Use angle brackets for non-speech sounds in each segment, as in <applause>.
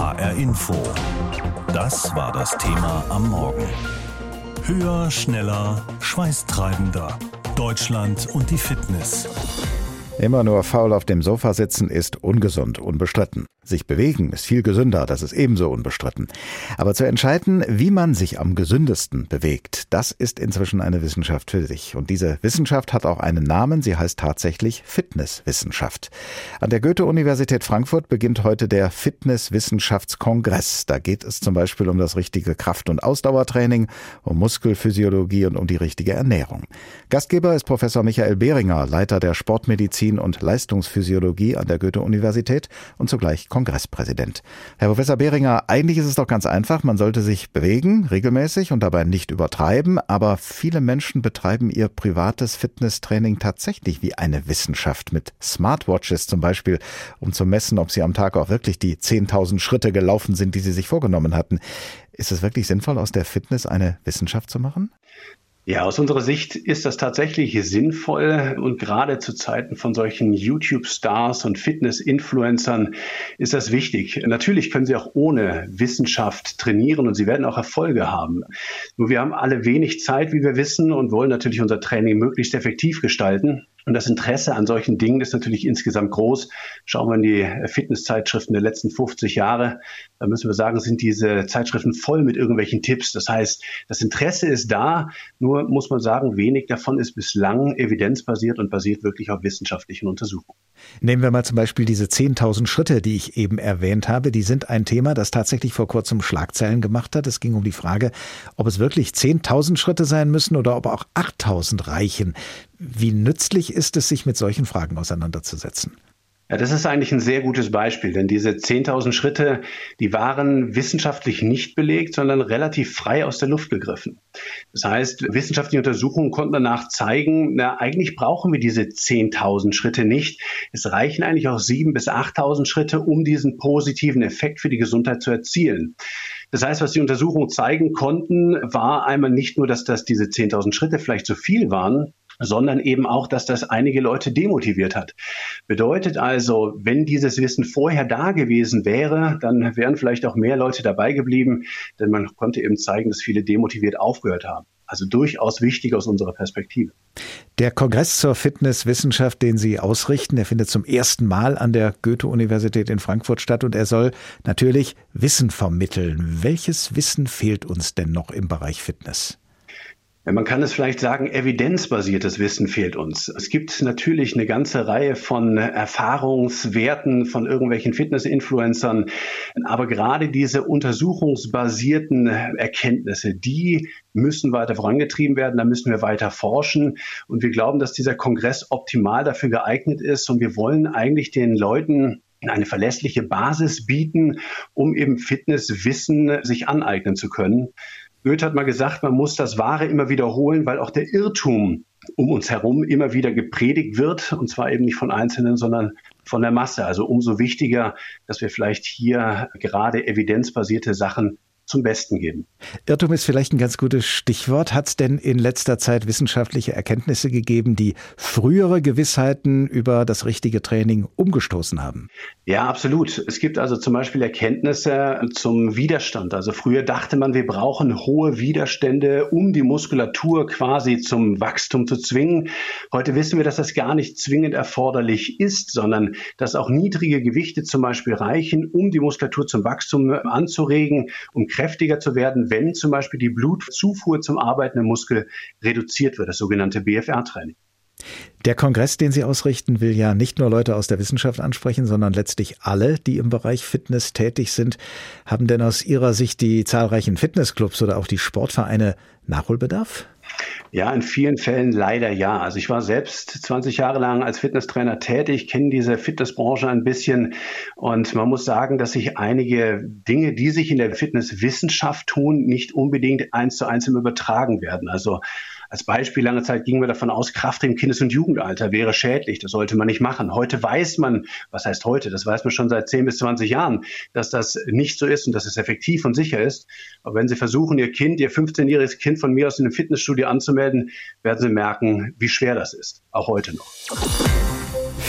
HR Info. Das war das Thema am Morgen. Höher, schneller, schweißtreibender. Deutschland und die Fitness. Immer nur faul auf dem Sofa sitzen ist ungesund, unbestritten. Sich bewegen ist viel gesünder, das ist ebenso unbestritten. Aber zu entscheiden, wie man sich am gesündesten bewegt, das ist inzwischen eine Wissenschaft für sich. Und diese Wissenschaft hat auch einen Namen, sie heißt tatsächlich Fitnesswissenschaft. An der Goethe-Universität Frankfurt beginnt heute der Fitnesswissenschaftskongress. Da geht es zum Beispiel um das richtige Kraft- und Ausdauertraining, um Muskelphysiologie und um die richtige Ernährung. Gastgeber ist Professor Michael Behringer, Leiter der Sportmedizin Medizin und Leistungsphysiologie an der Goethe-Universität und zugleich Kongresspräsident. Herr Professor Behringer, eigentlich ist es doch ganz einfach. Man sollte sich bewegen, regelmäßig und dabei nicht übertreiben. Aber viele Menschen betreiben ihr privates Fitnesstraining tatsächlich wie eine Wissenschaft mit Smartwatches zum Beispiel, um zu messen, ob sie am Tag auch wirklich die 10.000 Schritte gelaufen sind, die sie sich vorgenommen hatten. Ist es wirklich sinnvoll, aus der Fitness eine Wissenschaft zu machen? Ja, aus unserer Sicht ist das tatsächlich sinnvoll und gerade zu Zeiten von solchen YouTube-Stars und Fitness-Influencern ist das wichtig. Natürlich können sie auch ohne Wissenschaft trainieren und sie werden auch Erfolge haben. Nur wir haben alle wenig Zeit, wie wir wissen, und wollen natürlich unser Training möglichst effektiv gestalten. Und das Interesse an solchen Dingen ist natürlich insgesamt groß. Schauen wir in die Fitnesszeitschriften der letzten 50 Jahre, da müssen wir sagen, sind diese Zeitschriften voll mit irgendwelchen Tipps. Das heißt, das Interesse ist da, nur muss man sagen, wenig davon ist bislang evidenzbasiert und basiert wirklich auf wissenschaftlichen Untersuchungen. Nehmen wir mal zum Beispiel diese 10.000 Schritte, die ich eben erwähnt habe. Die sind ein Thema, das tatsächlich vor kurzem Schlagzeilen gemacht hat. Es ging um die Frage, ob es wirklich 10.000 Schritte sein müssen oder ob auch 8.000 reichen. Wie nützlich ist es, sich mit solchen Fragen auseinanderzusetzen? Ja, das ist eigentlich ein sehr gutes Beispiel, denn diese 10.000 Schritte, die waren wissenschaftlich nicht belegt, sondern relativ frei aus der Luft gegriffen. Das heißt, wissenschaftliche Untersuchungen konnten danach zeigen, na, eigentlich brauchen wir diese 10.000 Schritte nicht. Es reichen eigentlich auch 7.000 bis 8.000 Schritte, um diesen positiven Effekt für die Gesundheit zu erzielen. Das heißt, was die Untersuchungen zeigen konnten, war einmal nicht nur, dass das diese 10.000 Schritte vielleicht zu viel waren, sondern eben auch, dass das einige Leute demotiviert hat. Bedeutet also, wenn dieses Wissen vorher da gewesen wäre, dann wären vielleicht auch mehr Leute dabei geblieben, denn man konnte eben zeigen, dass viele demotiviert aufgehört haben. Also durchaus wichtig aus unserer Perspektive. Der Kongress zur Fitnesswissenschaft, den Sie ausrichten, der findet zum ersten Mal an der Goethe-Universität in Frankfurt statt und er soll natürlich Wissen vermitteln. Welches Wissen fehlt uns denn noch im Bereich Fitness? Man kann es vielleicht sagen, evidenzbasiertes Wissen fehlt uns. Es gibt natürlich eine ganze Reihe von Erfahrungswerten von irgendwelchen Fitness-Influencern, aber gerade diese untersuchungsbasierten Erkenntnisse, die müssen weiter vorangetrieben werden, da müssen wir weiter forschen und wir glauben, dass dieser Kongress optimal dafür geeignet ist und wir wollen eigentlich den Leuten eine verlässliche Basis bieten, um eben Fitnesswissen sich aneignen zu können. Goethe hat mal gesagt, man muss das Wahre immer wiederholen, weil auch der Irrtum um uns herum immer wieder gepredigt wird, und zwar eben nicht von Einzelnen, sondern von der Masse. Also umso wichtiger, dass wir vielleicht hier gerade evidenzbasierte Sachen zum Besten geben. Irrtum ist vielleicht ein ganz gutes Stichwort. Hat es denn in letzter Zeit wissenschaftliche Erkenntnisse gegeben, die frühere Gewissheiten über das richtige Training umgestoßen haben? Ja, absolut. Es gibt also zum Beispiel Erkenntnisse zum Widerstand. Also früher dachte man, wir brauchen hohe Widerstände, um die Muskulatur quasi zum Wachstum zu zwingen. Heute wissen wir, dass das gar nicht zwingend erforderlich ist, sondern dass auch niedrige Gewichte zum Beispiel reichen, um die Muskulatur zum Wachstum anzuregen, um kräftiger zu werden, wenn zum Beispiel die Blutzufuhr zum arbeitenden Muskel reduziert wird, das sogenannte BFR-Training. Der Kongress, den Sie ausrichten, will ja nicht nur Leute aus der Wissenschaft ansprechen, sondern letztlich alle, die im Bereich Fitness tätig sind. Haben denn aus Ihrer Sicht die zahlreichen Fitnessclubs oder auch die Sportvereine Nachholbedarf? Ja, in vielen Fällen leider ja. Also ich war selbst 20 Jahre lang als Fitnesstrainer tätig, kenne diese Fitnessbranche ein bisschen und man muss sagen, dass sich einige Dinge, die sich in der Fitnesswissenschaft tun, nicht unbedingt eins zu eins im Übertragen werden. Also als Beispiel, lange Zeit gingen wir davon aus, Kraft im Kindes- und Jugendalter wäre schädlich. Das sollte man nicht machen. Heute weiß man, was heißt heute? Das weiß man schon seit 10 bis 20 Jahren, dass das nicht so ist und dass es effektiv und sicher ist. Aber wenn Sie versuchen, Ihr Kind, Ihr 15-jähriges Kind von mir aus in einem Fitnessstudio anzumelden, werden Sie merken, wie schwer das ist. Auch heute noch.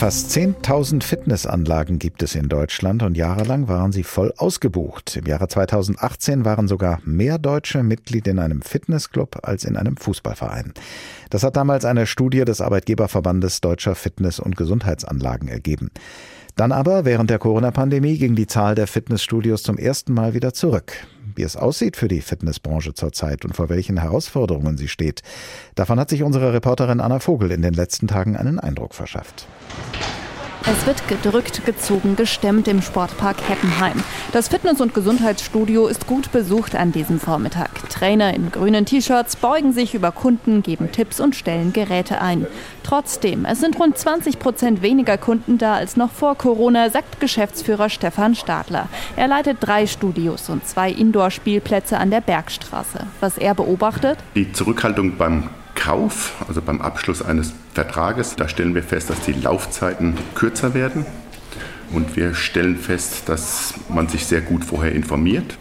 Fast 10.000 Fitnessanlagen gibt es in Deutschland und jahrelang waren sie voll ausgebucht. Im Jahre 2018 waren sogar mehr Deutsche Mitglied in einem Fitnessclub als in einem Fußballverein. Das hat damals eine Studie des Arbeitgeberverbandes Deutscher Fitness- und Gesundheitsanlagen ergeben. Dann aber, während der Corona-Pandemie, ging die Zahl der Fitnessstudios zum ersten Mal wieder zurück. Wie es aussieht für die Fitnessbranche zurzeit und vor welchen Herausforderungen sie steht, davon hat sich unsere Reporterin Anna Vogel in den letzten Tagen einen Eindruck verschafft. Es wird gedrückt, gezogen, gestemmt im Sportpark Heppenheim. Das Fitness- und Gesundheitsstudio ist gut besucht an diesem Vormittag. Trainer in grünen T-Shirts beugen sich über Kunden, geben Tipps und stellen Geräte ein. Trotzdem, es sind rund 20 Prozent weniger Kunden da als noch vor Corona, sagt Geschäftsführer Stefan Stadler. Er leitet drei Studios und zwei Indoor-Spielplätze an der Bergstraße. Was er beobachtet? Die Zurückhaltung beim Kauf, also beim Abschluss eines Vertrages, da stellen wir fest, dass die Laufzeiten kürzer werden. Und wir stellen fest, dass man sich sehr gut vorher informiert.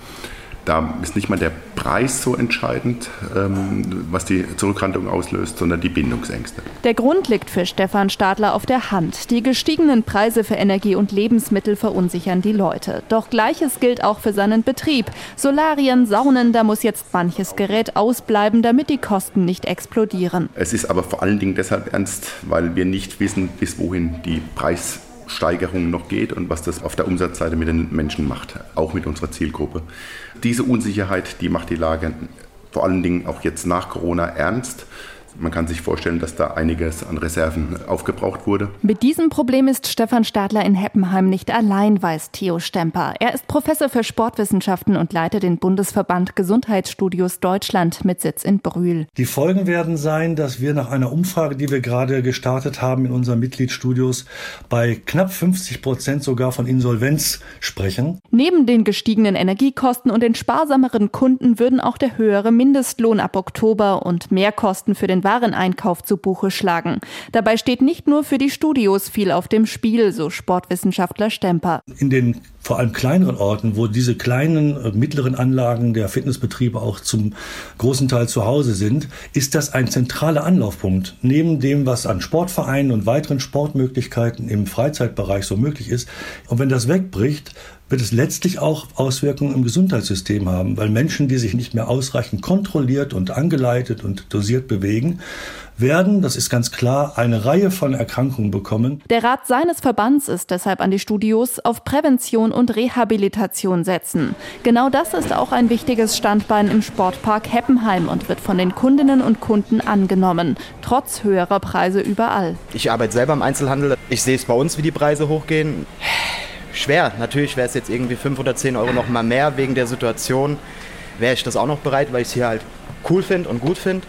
Da ist nicht mal der Preis so entscheidend, ähm, was die Zurückhaltung auslöst, sondern die Bindungsängste. Der Grund liegt für Stefan Stadler auf der Hand. Die gestiegenen Preise für Energie und Lebensmittel verunsichern die Leute. Doch gleiches gilt auch für seinen Betrieb. Solarien, Saunen, da muss jetzt manches Gerät ausbleiben, damit die Kosten nicht explodieren. Es ist aber vor allen Dingen deshalb ernst, weil wir nicht wissen, bis wohin die Preise Steigerung noch geht und was das auf der Umsatzseite mit den Menschen macht, auch mit unserer Zielgruppe. Diese Unsicherheit, die macht die Lage vor allen Dingen auch jetzt nach Corona ernst. Man kann sich vorstellen, dass da einiges an Reserven aufgebraucht wurde. Mit diesem Problem ist Stefan Stadler in Heppenheim nicht allein, weiß Theo Stemper. Er ist Professor für Sportwissenschaften und leitet den Bundesverband Gesundheitsstudios Deutschland mit Sitz in Brühl. Die Folgen werden sein, dass wir nach einer Umfrage, die wir gerade gestartet haben in unseren Mitgliedsstudios, bei knapp 50 Prozent sogar von Insolvenz sprechen. Neben den gestiegenen Energiekosten und den sparsameren Kunden würden auch der höhere Mindestlohn ab Oktober und Mehrkosten für den den Wareneinkauf zu Buche schlagen. Dabei steht nicht nur für die Studios viel auf dem Spiel, so Sportwissenschaftler Stemper. In den vor allem kleineren Orten, wo diese kleinen, äh, mittleren Anlagen der Fitnessbetriebe auch zum großen Teil zu Hause sind, ist das ein zentraler Anlaufpunkt. Neben dem, was an Sportvereinen und weiteren Sportmöglichkeiten im Freizeitbereich so möglich ist. Und wenn das wegbricht, wird es letztlich auch Auswirkungen im Gesundheitssystem haben, weil Menschen, die sich nicht mehr ausreichend kontrolliert und angeleitet und dosiert bewegen, werden, das ist ganz klar, eine Reihe von Erkrankungen bekommen. Der Rat seines Verbands ist deshalb an die Studios auf Prävention und Rehabilitation setzen. Genau das ist auch ein wichtiges Standbein im Sportpark Heppenheim und wird von den Kundinnen und Kunden angenommen, trotz höherer Preise überall. Ich arbeite selber im Einzelhandel. Ich sehe es bei uns, wie die Preise hochgehen. Schwer. Natürlich wäre es jetzt irgendwie 5 oder 10 Euro noch mal mehr wegen der Situation. Wäre ich das auch noch bereit, weil ich es hier halt cool finde und gut finde.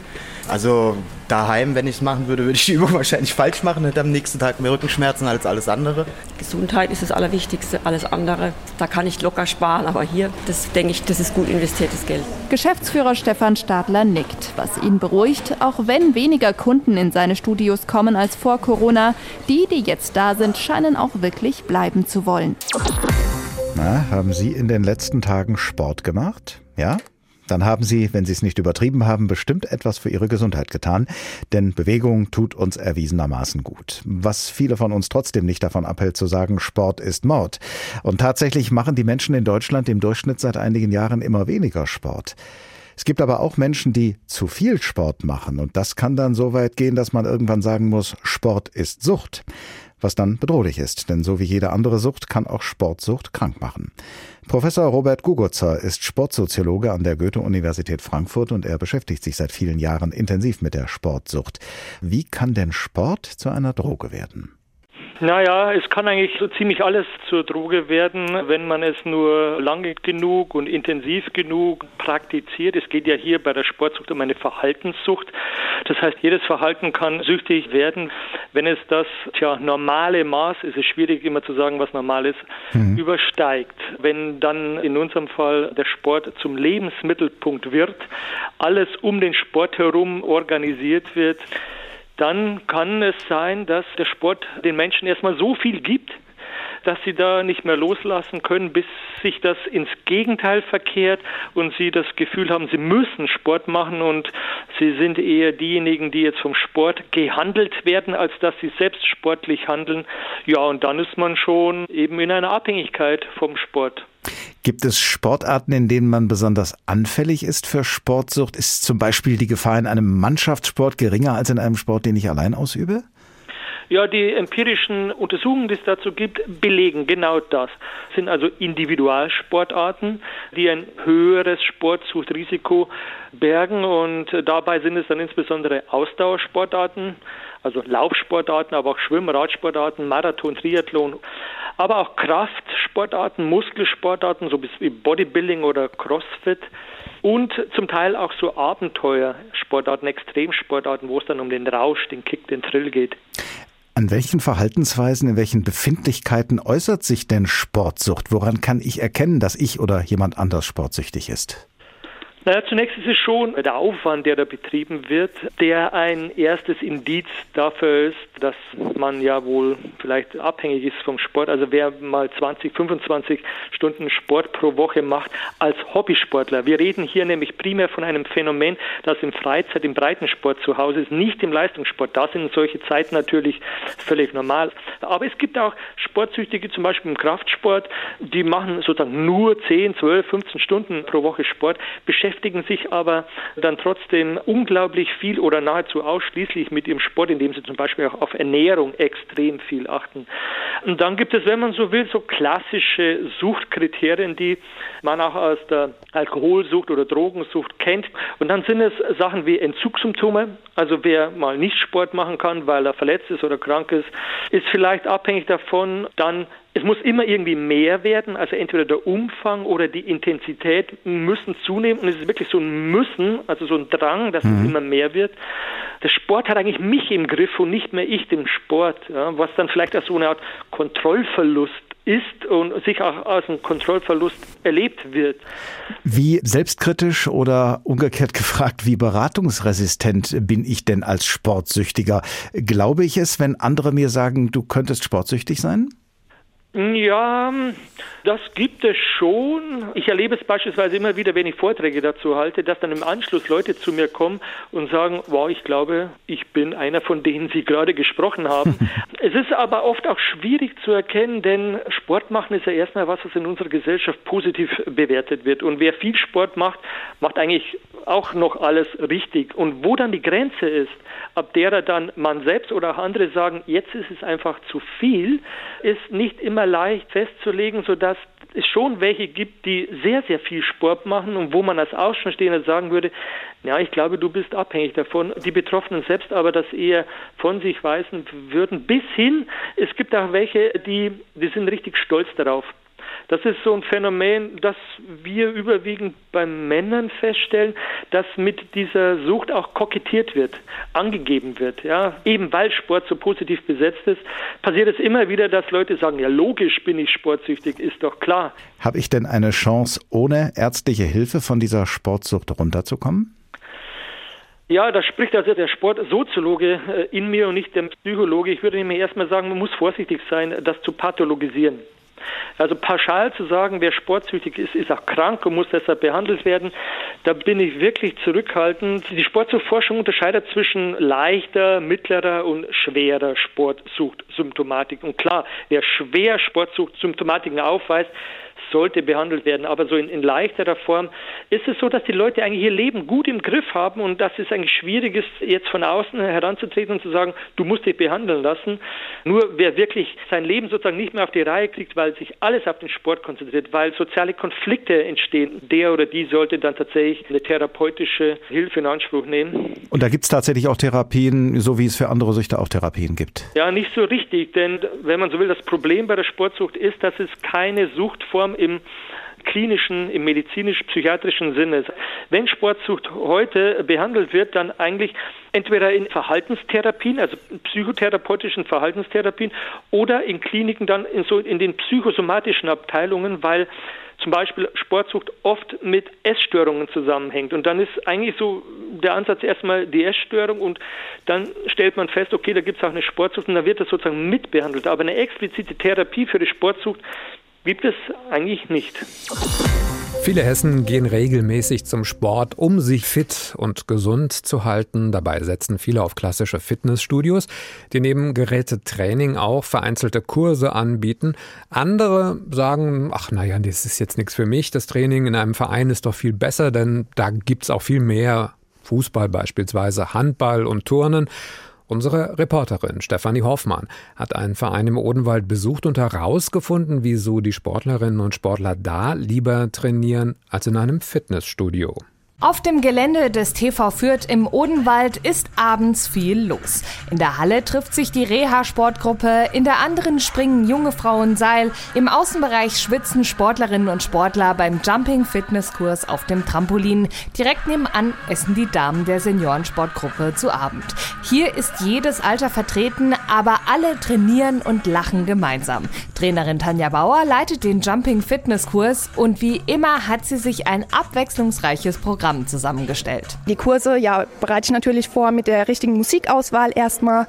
Also daheim, wenn ich es machen würde, würde ich die <laughs> Übung wahrscheinlich falsch machen, hätte am nächsten Tag mehr Rückenschmerzen als alles andere. Gesundheit ist das Allerwichtigste, alles andere, da kann ich locker sparen, aber hier, das denke ich, das ist gut investiertes Geld. Geschäftsführer Stefan Stadler nickt, was ihn beruhigt, auch wenn weniger Kunden in seine Studios kommen als vor Corona, die, die jetzt da sind, scheinen auch wirklich bleiben zu wollen. Na, haben Sie in den letzten Tagen Sport gemacht? Ja? Dann haben Sie, wenn Sie es nicht übertrieben haben, bestimmt etwas für Ihre Gesundheit getan, denn Bewegung tut uns erwiesenermaßen gut. Was viele von uns trotzdem nicht davon abhält zu sagen, Sport ist Mord. Und tatsächlich machen die Menschen in Deutschland im Durchschnitt seit einigen Jahren immer weniger Sport. Es gibt aber auch Menschen, die zu viel Sport machen und das kann dann so weit gehen, dass man irgendwann sagen muss, Sport ist Sucht was dann bedrohlich ist, denn so wie jede andere Sucht kann auch Sportsucht krank machen. Professor Robert Gugutzer ist Sportsoziologe an der Goethe-Universität Frankfurt und er beschäftigt sich seit vielen Jahren intensiv mit der Sportsucht. Wie kann denn Sport zu einer Droge werden? Naja, es kann eigentlich so ziemlich alles zur Droge werden, wenn man es nur lange genug und intensiv genug praktiziert. Es geht ja hier bei der Sportsucht um eine Verhaltenssucht. Das heißt, jedes Verhalten kann süchtig werden, wenn es das tja, normale Maß, es ist schwierig immer zu sagen, was normal ist, mhm. übersteigt. Wenn dann in unserem Fall der Sport zum Lebensmittelpunkt wird, alles um den Sport herum organisiert wird, dann kann es sein, dass der Sport den Menschen erstmal so viel gibt, dass sie da nicht mehr loslassen können, bis sich das ins Gegenteil verkehrt und sie das Gefühl haben, sie müssen Sport machen und sie sind eher diejenigen, die jetzt vom Sport gehandelt werden, als dass sie selbst sportlich handeln. Ja, und dann ist man schon eben in einer Abhängigkeit vom Sport. Gibt es Sportarten, in denen man besonders anfällig ist für Sportsucht? Ist zum Beispiel die Gefahr in einem Mannschaftssport geringer als in einem Sport, den ich allein ausübe? Ja, die empirischen Untersuchungen, die es dazu gibt, belegen genau das. Das sind also Individualsportarten, die ein höheres Sportsuchtrisiko bergen und dabei sind es dann insbesondere Ausdauersportarten, also Laufsportarten, aber auch Schwimm-, Radsportarten, Marathon, Triathlon, aber auch Kraftsportarten, Muskelsportarten, so wie Bodybuilding oder Crossfit und zum Teil auch so Abenteuersportarten, Extremsportarten, wo es dann um den Rausch, den Kick, den Thrill geht. An welchen Verhaltensweisen, in welchen Befindlichkeiten äußert sich denn Sportsucht? Woran kann ich erkennen, dass ich oder jemand anders sportsüchtig ist? Naja, zunächst ist es schon der Aufwand, der da betrieben wird, der ein erstes Indiz dafür ist, dass man ja wohl vielleicht abhängig ist vom Sport. Also wer mal 20, 25 Stunden Sport pro Woche macht als Hobbysportler. Wir reden hier nämlich primär von einem Phänomen, das im Freizeit, im Breitensport zu Hause ist, nicht im Leistungssport. Da sind solche Zeiten natürlich völlig normal. Aber es gibt auch Sportsüchtige, zum Beispiel im Kraftsport, die machen sozusagen nur 10, 12, 15 Stunden pro Woche Sport, beschäftigen beschäftigen sich aber dann trotzdem unglaublich viel oder nahezu ausschließlich mit ihrem Sport, indem sie zum Beispiel auch auf Ernährung extrem viel achten. Und dann gibt es, wenn man so will, so klassische Suchtkriterien, die man auch aus der Alkoholsucht oder Drogensucht kennt. Und dann sind es Sachen wie Entzugssymptome. Also wer mal nicht Sport machen kann, weil er verletzt ist oder krank ist, ist vielleicht abhängig davon, dann es muss immer irgendwie mehr werden, also entweder der Umfang oder die Intensität müssen zunehmen und es ist wirklich so ein Müssen, also so ein Drang, dass mhm. es immer mehr wird. Der Sport hat eigentlich mich im Griff und nicht mehr ich den Sport, ja, was dann vielleicht auch so eine Art Kontrollverlust ist und sich auch als ein Kontrollverlust erlebt wird. Wie selbstkritisch oder umgekehrt gefragt, wie beratungsresistent bin ich denn als Sportsüchtiger? Glaube ich es, wenn andere mir sagen, du könntest sportsüchtig sein? Ja, das gibt es schon. Ich erlebe es beispielsweise immer wieder, wenn ich Vorträge dazu halte, dass dann im Anschluss Leute zu mir kommen und sagen, wow, ich glaube, ich bin einer von denen Sie gerade gesprochen haben. <laughs> es ist aber oft auch schwierig zu erkennen, denn Sport machen ist ja erstmal was, was in unserer Gesellschaft positiv <laughs> bewertet wird. Und wer viel Sport macht, macht eigentlich auch noch alles richtig. Und wo dann die Grenze ist, ab derer dann man selbst oder auch andere sagen, jetzt ist es einfach zu viel, ist nicht immer leicht festzulegen, sodass es schon welche gibt, die sehr, sehr viel Sport machen und wo man als Außenstehender sagen würde, ja, ich glaube, du bist abhängig davon. Die Betroffenen selbst aber das eher von sich weisen würden. Bis hin, es gibt auch welche, die, die sind richtig stolz darauf. Das ist so ein Phänomen, das wir überwiegend bei Männern feststellen, dass mit dieser Sucht auch kokettiert wird, angegeben wird. Ja, eben weil Sport so positiv besetzt ist, passiert es immer wieder, dass Leute sagen, ja logisch bin ich sportsüchtig, ist doch klar. Habe ich denn eine Chance, ohne ärztliche Hilfe von dieser Sportsucht runterzukommen? Ja, da spricht also der Sportsoziologe äh, in mir und nicht der Psychologe. Ich würde nämlich erstmal sagen, man muss vorsichtig sein, das zu pathologisieren. Also pauschal zu sagen, wer sportsüchtig ist, ist auch krank und muss deshalb behandelt werden, da bin ich wirklich zurückhaltend. Die Sportsuchtforschung unterscheidet zwischen leichter, mittlerer und schwerer Sportsuchtsymptomatik. Und klar, wer schwer Sportsuchtsymptomatiken aufweist, sollte behandelt werden. Aber so in, in, leichterer Form ist es so, dass die Leute eigentlich ihr Leben gut im Griff haben und dass es eigentlich schwierig ist, jetzt von außen heranzutreten und zu sagen, du musst dich behandeln lassen. Nur wer wirklich sein Leben sozusagen nicht mehr auf die Reihe kriegt, weil sich alles auf den Sport konzentriert, weil soziale Konflikte entstehen, der oder die sollte dann tatsächlich eine therapeutische Hilfe in Anspruch nehmen. Und da gibt es tatsächlich auch Therapien, so wie es für andere Süchte auch Therapien gibt? Ja, nicht so richtig, denn wenn man so will, das Problem bei der Sportsucht ist, dass es keine Suchtform im klinischen, im medizinisch-psychiatrischen Sinne. Wenn Sportsucht heute behandelt wird, dann eigentlich entweder in Verhaltenstherapien, also psychotherapeutischen Verhaltenstherapien oder in Kliniken dann in, so in den psychosomatischen Abteilungen, weil zum Beispiel Sportsucht oft mit Essstörungen zusammenhängt. Und dann ist eigentlich so der Ansatz erstmal die Essstörung und dann stellt man fest, okay, da gibt es auch eine Sportsucht und dann wird das sozusagen mitbehandelt. Aber eine explizite Therapie für die Sportsucht gibt es eigentlich nicht. Viele Hessen gehen regelmäßig zum Sport, um sich fit und gesund zu halten. Dabei setzen viele auf klassische Fitnessstudios, die neben Gerätetraining auch vereinzelte Kurse anbieten. Andere sagen, ach naja, das ist jetzt nichts für mich. Das Training in einem Verein ist doch viel besser, denn da gibt's auch viel mehr. Fußball beispielsweise, Handball und Turnen. Unsere Reporterin Stefanie Hoffmann hat einen Verein im Odenwald besucht und herausgefunden, wieso die Sportlerinnen und Sportler da lieber trainieren als in einem Fitnessstudio. Auf dem Gelände des TV Fürth im Odenwald ist abends viel los. In der Halle trifft sich die Reha-Sportgruppe, in der anderen springen junge Frauen Seil, im Außenbereich schwitzen Sportlerinnen und Sportler beim Jumping-Fitnesskurs auf dem Trampolin. Direkt nebenan essen die Damen der Seniorensportgruppe zu Abend. Hier ist jedes Alter vertreten, aber alle trainieren und lachen gemeinsam. Trainerin Tanja Bauer leitet den Jumping-Fitnesskurs und wie immer hat sie sich ein abwechslungsreiches Programm Programm zusammengestellt. Die Kurse ja, bereite ich natürlich vor mit der richtigen Musikauswahl erstmal.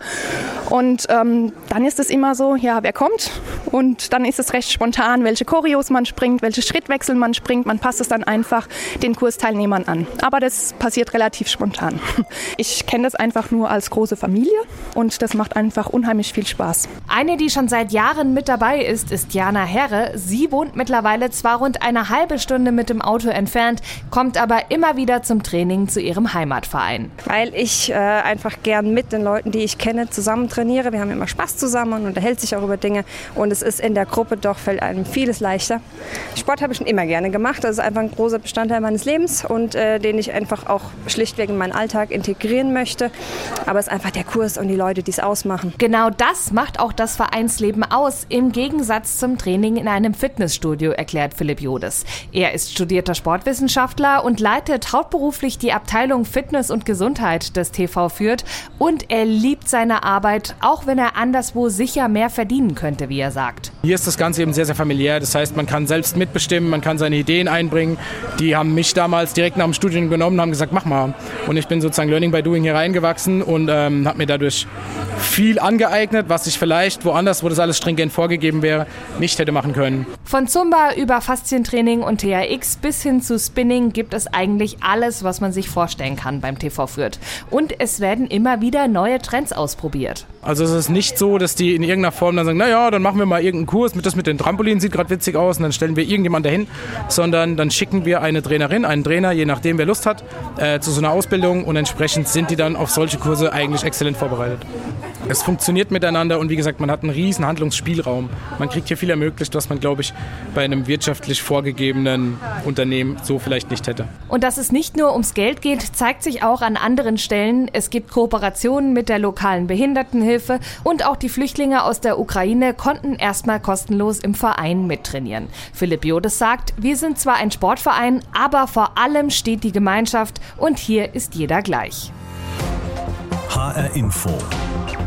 Und ähm, dann ist es immer so, ja, wer kommt? Und dann ist es recht spontan, welche Choreos man springt, welche Schrittwechsel man springt. Man passt es dann einfach den Kursteilnehmern an. Aber das passiert relativ spontan. <laughs> Ich kenne das einfach nur als große Familie und das macht einfach unheimlich viel Spaß. Eine, die schon seit Jahren mit dabei ist, ist Jana Herre. Sie wohnt mittlerweile zwar rund eine halbe Stunde mit dem Auto entfernt, kommt aber immer wieder zum Training zu ihrem Heimatverein. Weil ich äh, einfach gern mit den Leuten, die ich kenne, zusammen trainiere. Wir haben immer Spaß zusammen und unterhält sich auch über Dinge. Und es ist in der Gruppe doch fällt einem vieles leichter. Sport habe ich schon immer gerne gemacht. Das ist einfach ein großer Bestandteil meines Lebens und äh, den ich einfach auch schlichtweg in meinen Alltag integrieren möchte. Aber es ist einfach der Kurs und die Leute, die es ausmachen. Genau das macht auch das Vereinsleben aus, im Gegensatz zum Training in einem Fitnessstudio, erklärt Philipp Jodes. Er ist studierter Sportwissenschaftler und leitet leitet hauptberuflich die Abteilung Fitness und Gesundheit des TV Fürth und er liebt seine Arbeit, auch wenn er anderswo sicher mehr verdienen könnte, wie er sagt. Hier ist das Ganze eben sehr, sehr familiär. Das heißt, man kann selbst mitbestimmen, man kann seine Ideen einbringen. Die haben mich damals direkt nach dem Studium genommen und haben gesagt, mach mal. Und ich bin sozusagen Learning by Doing hier reingewachsen und ähm, habe mir dadurch viel angeeignet, was ich vielleicht woanders, wo das alles stringent vorgegeben wäre, nicht hätte machen können. Von Zumba über Faszientraining und THX bis hin zu Spinning gibt es eigentlich alles, was man sich vorstellen kann beim TV Fürth. Und es werden immer wieder neue Trends ausprobiert. Also es ist nicht so, dass die in irgendeiner Form dann sagen, naja, dann machen wir mal irgendeinen Kurs, mit das mit den Trampolinen sieht gerade witzig aus und dann stellen wir irgendjemanden dahin, sondern dann schicken wir eine Trainerin, einen Trainer, je nachdem wer Lust hat, äh, zu so einer Ausbildung und entsprechend sind die dann auf solche Kurse eigentlich exzellent vorbereitet. Es funktioniert miteinander und wie gesagt, man hat einen riesen Handlungsspielraum. Man kriegt hier viel ermöglicht, was man, glaube ich, bei einem wirtschaftlich vorgegebenen Unternehmen so vielleicht nicht hätte. Und dass es nicht nur ums Geld geht, zeigt sich auch an anderen Stellen. Es gibt Kooperationen mit der lokalen Behindertenhilfe und auch die Flüchtlinge aus der Ukraine konnten erstmal kostenlos im Verein mittrainieren. Philipp Jodes sagt, wir sind zwar ein Sportverein, aber vor allem steht die Gemeinschaft und hier ist jeder gleich. HR Info